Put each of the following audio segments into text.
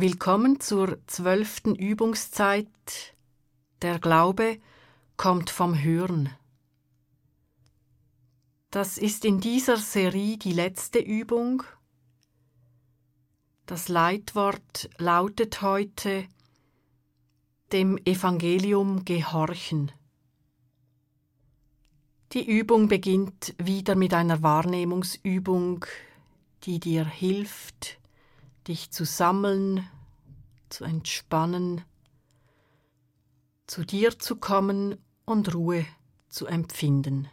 Willkommen zur zwölften Übungszeit. Der Glaube kommt vom Hören. Das ist in dieser Serie die letzte Übung. Das Leitwort lautet heute dem Evangelium gehorchen. Die Übung beginnt wieder mit einer Wahrnehmungsübung, die dir hilft, dich zu sammeln, zu entspannen, zu dir zu kommen und Ruhe zu empfinden.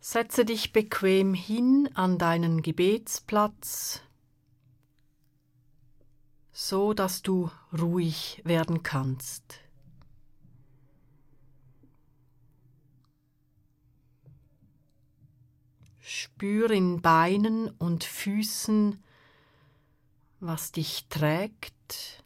Setze dich bequem hin an deinen Gebetsplatz, so dass du ruhig werden kannst. Spür in Beinen und Füßen, was dich trägt.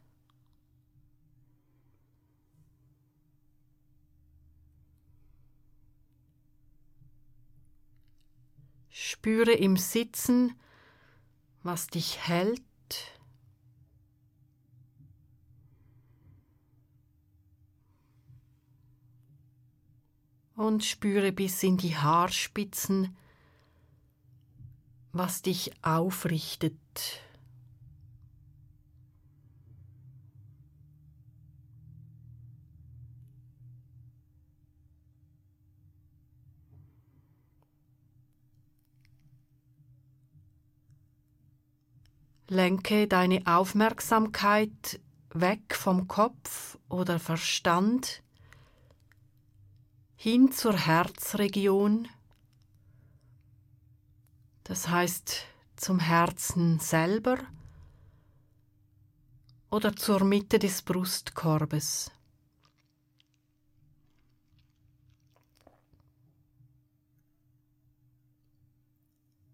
Spüre im Sitzen, was dich hält. Und spüre bis in die Haarspitzen, was dich aufrichtet. Lenke deine Aufmerksamkeit weg vom Kopf oder Verstand hin zur Herzregion das heißt zum Herzen selber oder zur Mitte des Brustkorbes.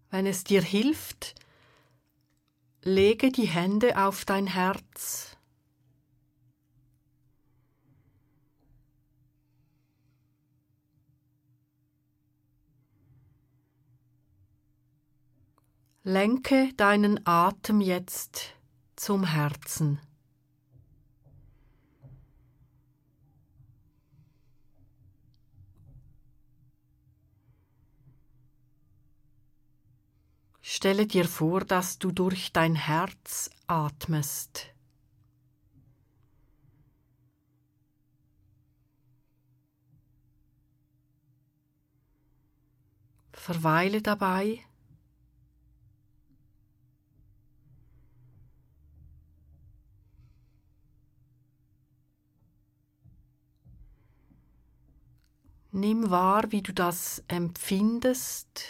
Wenn es dir hilft, lege die Hände auf dein Herz Lenke deinen Atem jetzt zum Herzen. Stelle dir vor, dass du durch dein Herz atmest. Verweile dabei Nimm wahr, wie du das empfindest.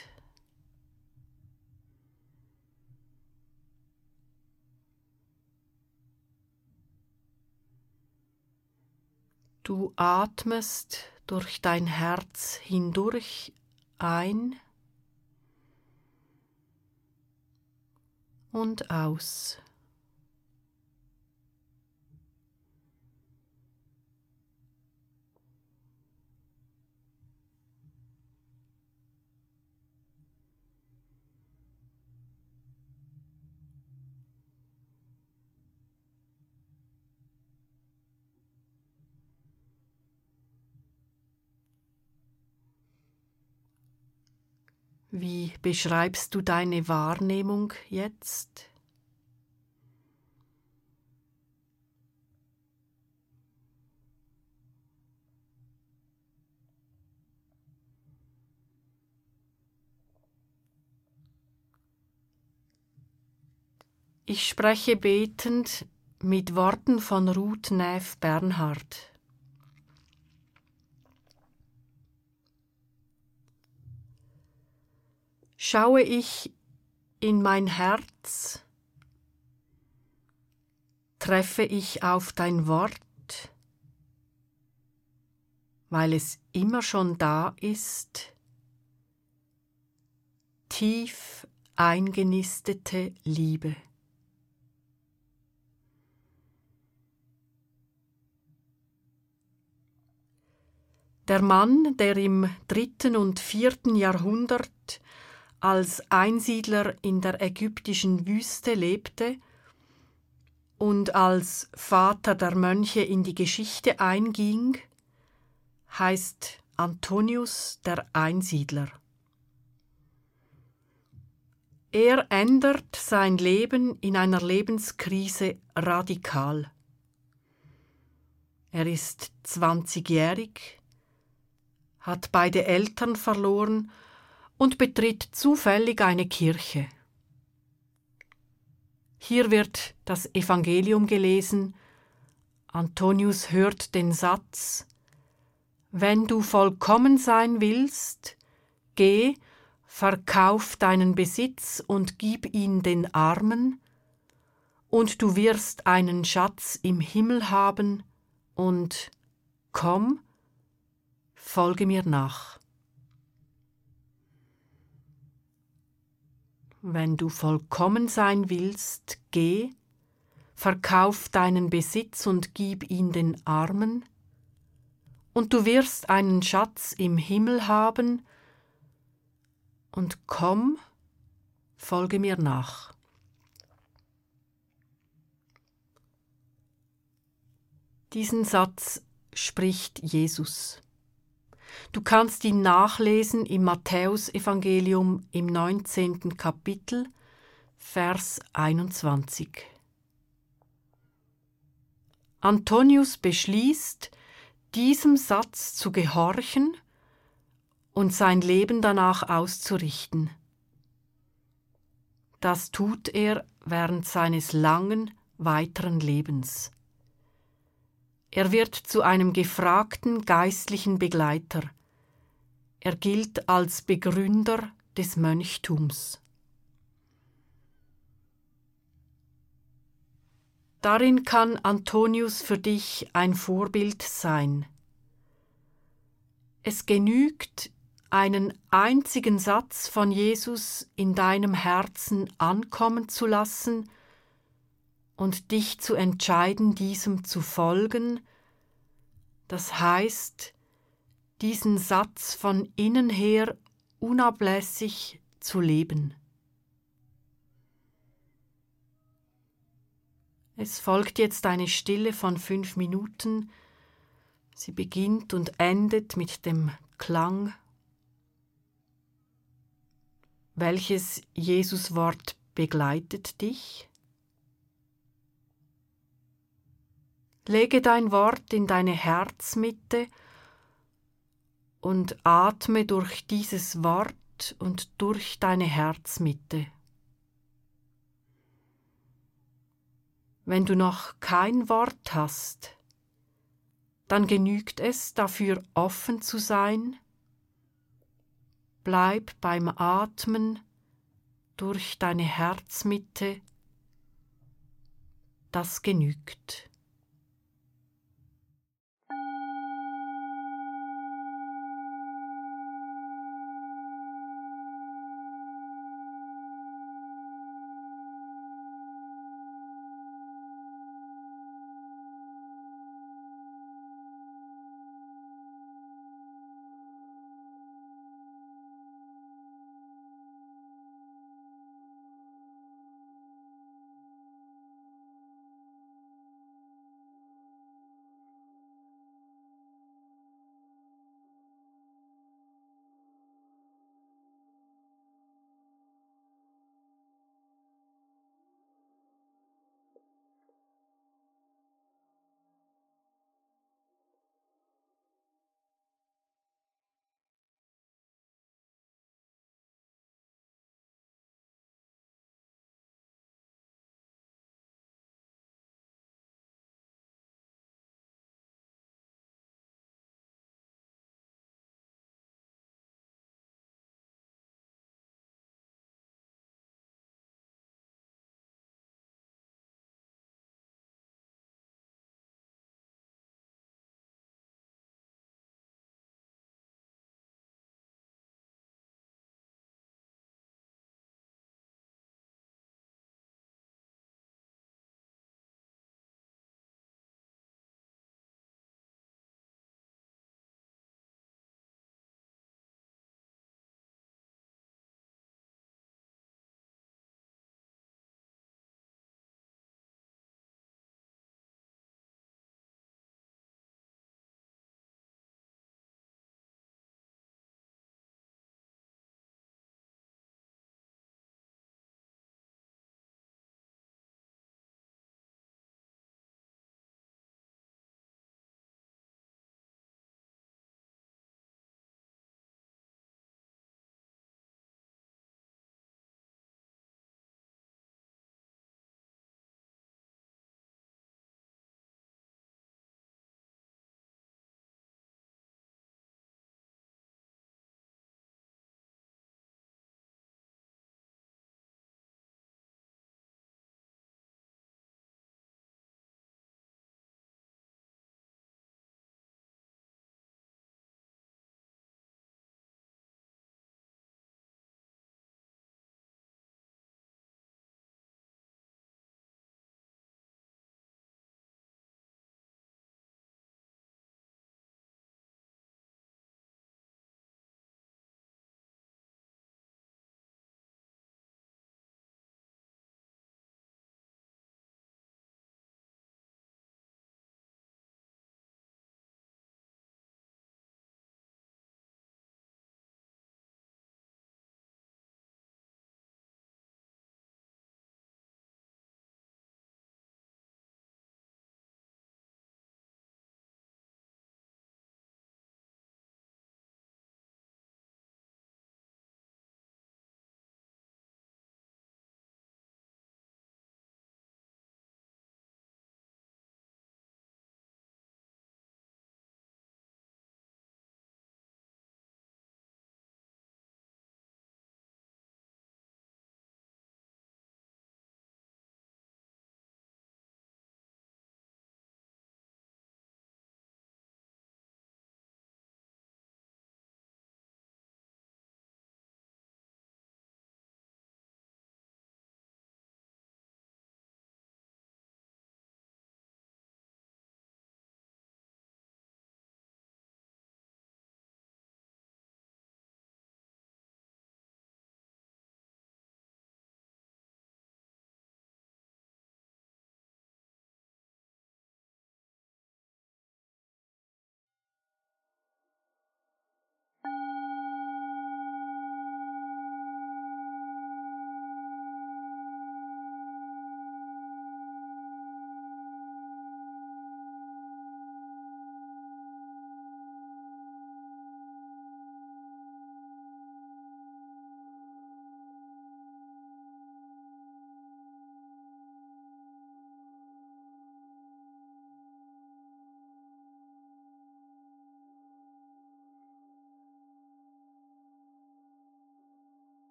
Du atmest durch dein Herz hindurch ein und aus. Wie beschreibst du deine Wahrnehmung jetzt? Ich spreche betend mit Worten von Ruth Neff Bernhard. Schaue ich in mein Herz, treffe ich auf dein Wort, weil es immer schon da ist, tief eingenistete Liebe. Der Mann, der im dritten und vierten Jahrhundert als Einsiedler in der ägyptischen Wüste lebte und als Vater der Mönche in die Geschichte einging, heißt Antonius der Einsiedler. Er ändert sein Leben in einer Lebenskrise radikal. Er ist 20-jährig, hat beide Eltern verloren und betritt zufällig eine Kirche. Hier wird das Evangelium gelesen. Antonius hört den Satz Wenn du vollkommen sein willst, geh, verkauf deinen Besitz und gib ihn den Armen, und du wirst einen Schatz im Himmel haben, und komm, folge mir nach. Wenn du vollkommen sein willst, geh, verkauf deinen Besitz und gib ihn den Armen, und du wirst einen Schatz im Himmel haben, und komm, folge mir nach. Diesen Satz spricht Jesus. Du kannst ihn nachlesen im Matthäusevangelium im 19. Kapitel, Vers 21. Antonius beschließt, diesem Satz zu gehorchen und sein Leben danach auszurichten. Das tut er während seines langen weiteren Lebens. Er wird zu einem gefragten geistlichen Begleiter. Er gilt als Begründer des Mönchtums. Darin kann Antonius für dich ein Vorbild sein. Es genügt, einen einzigen Satz von Jesus in deinem Herzen ankommen zu lassen und dich zu entscheiden, diesem zu folgen, das heißt, diesen Satz von innen her unablässig zu leben. Es folgt jetzt eine Stille von fünf Minuten. Sie beginnt und endet mit dem Klang welches Jesuswort begleitet dich? Lege dein Wort in deine Herzmitte und atme durch dieses Wort und durch deine Herzmitte. Wenn du noch kein Wort hast, dann genügt es dafür offen zu sein Bleib beim Atmen durch deine Herzmitte, das genügt.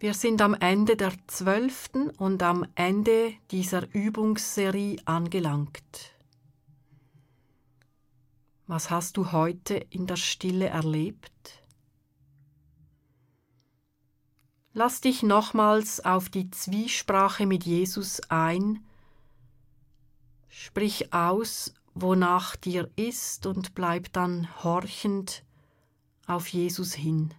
Wir sind am Ende der zwölften und am Ende dieser Übungsserie angelangt. Was hast du heute in der Stille erlebt? Lass dich nochmals auf die Zwiesprache mit Jesus ein, sprich aus, wonach dir ist und bleib dann horchend auf Jesus hin.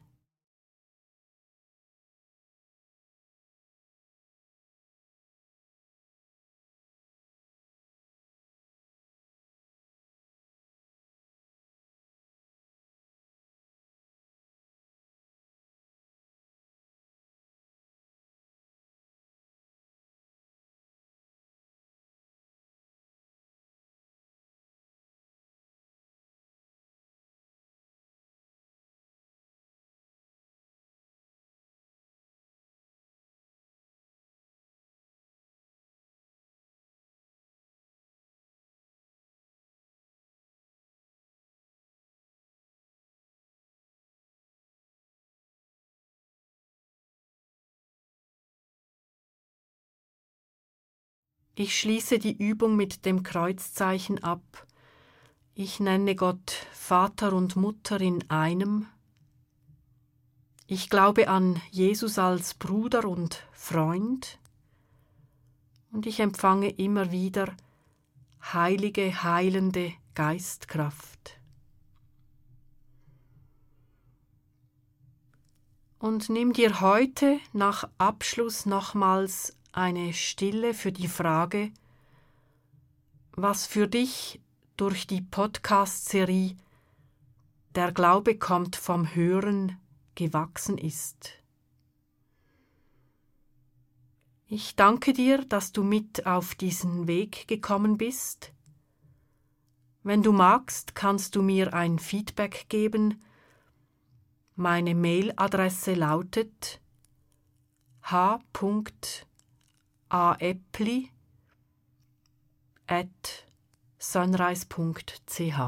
Ich schließe die Übung mit dem Kreuzzeichen ab. Ich nenne Gott Vater und Mutter in einem. Ich glaube an Jesus als Bruder und Freund. Und ich empfange immer wieder heilige, heilende Geistkraft. Und nimm dir heute nach Abschluss nochmals eine Stille für die Frage, was für dich durch die Podcast-Serie Der Glaube kommt vom Hören gewachsen ist. Ich danke dir, dass du mit auf diesen Weg gekommen bist. Wenn du magst, kannst du mir ein Feedback geben. Meine Mailadresse lautet h aepli at sunrise.ch